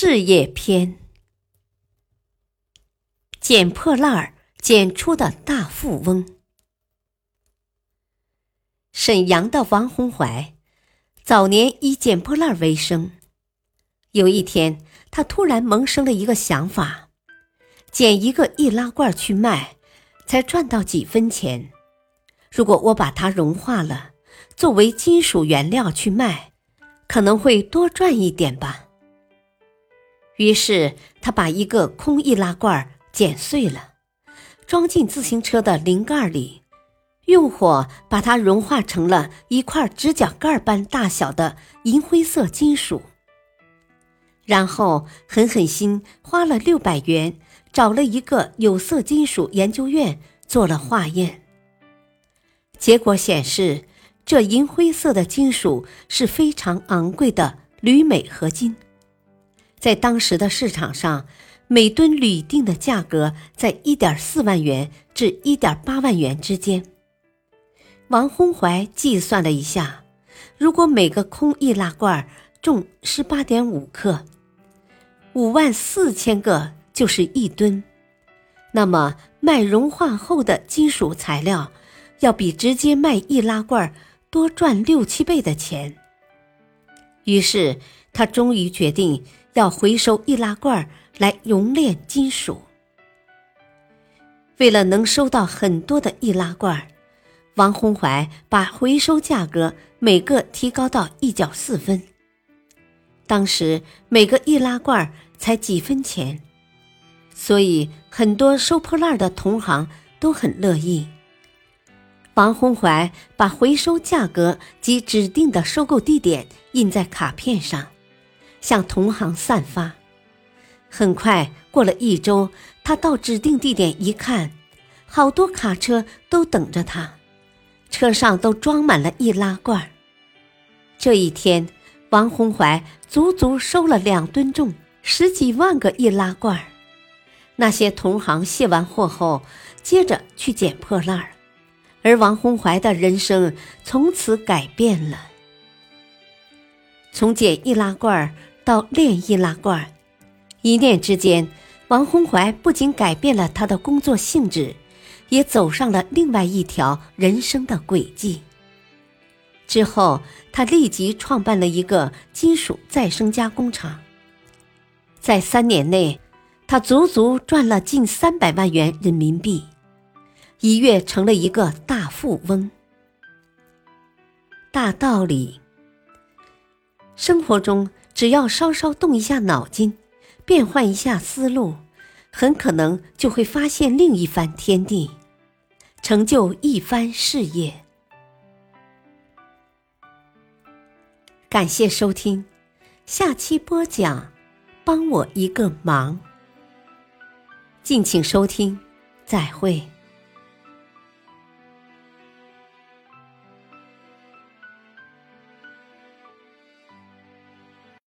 事业篇：捡破烂儿捡出的大富翁。沈阳的王洪怀早年以捡破烂为生。有一天，他突然萌生了一个想法：捡一个易拉罐去卖，才赚到几分钱。如果我把它融化了，作为金属原料去卖，可能会多赚一点吧。于是他把一个空易拉罐剪碎了，装进自行车的零盖里，用火把它融化成了一块指甲盖般大小的银灰色金属。然后狠狠心花了六百元，找了一个有色金属研究院做了化验。结果显示，这银灰色的金属是非常昂贵的铝镁合金。在当时的市场上，每吨铝锭的价格在一点四万元至一点八万元之间。王洪怀计算了一下，如果每个空易拉罐重十八点五克，五万四千个就是一吨，那么卖融化后的金属材料，要比直接卖易拉罐多赚六七倍的钱。于是他终于决定。要回收易拉罐来熔炼金属。为了能收到很多的易拉罐，王洪怀把回收价格每个提高到一角四分。当时每个易拉罐才几分钱，所以很多收破烂的同行都很乐意。王洪怀把回收价格及指定的收购地点印在卡片上。向同行散发。很快过了一周，他到指定地点一看，好多卡车都等着他，车上都装满了易拉罐。这一天，王洪怀足足收了两吨重、十几万个易拉罐。那些同行卸完货后，接着去捡破烂儿，而王洪怀的人生从此改变了。从捡易拉罐儿到炼易拉罐，一念之间，王洪怀不仅改变了他的工作性质，也走上了另外一条人生的轨迹。之后，他立即创办了一个金属再生加工厂。在三年内，他足足赚了近三百万元人民币，一跃成了一个大富翁。大道理，生活中。只要稍稍动一下脑筋，变换一下思路，很可能就会发现另一番天地，成就一番事业。感谢收听，下期播讲，帮我一个忙。敬请收听，再会。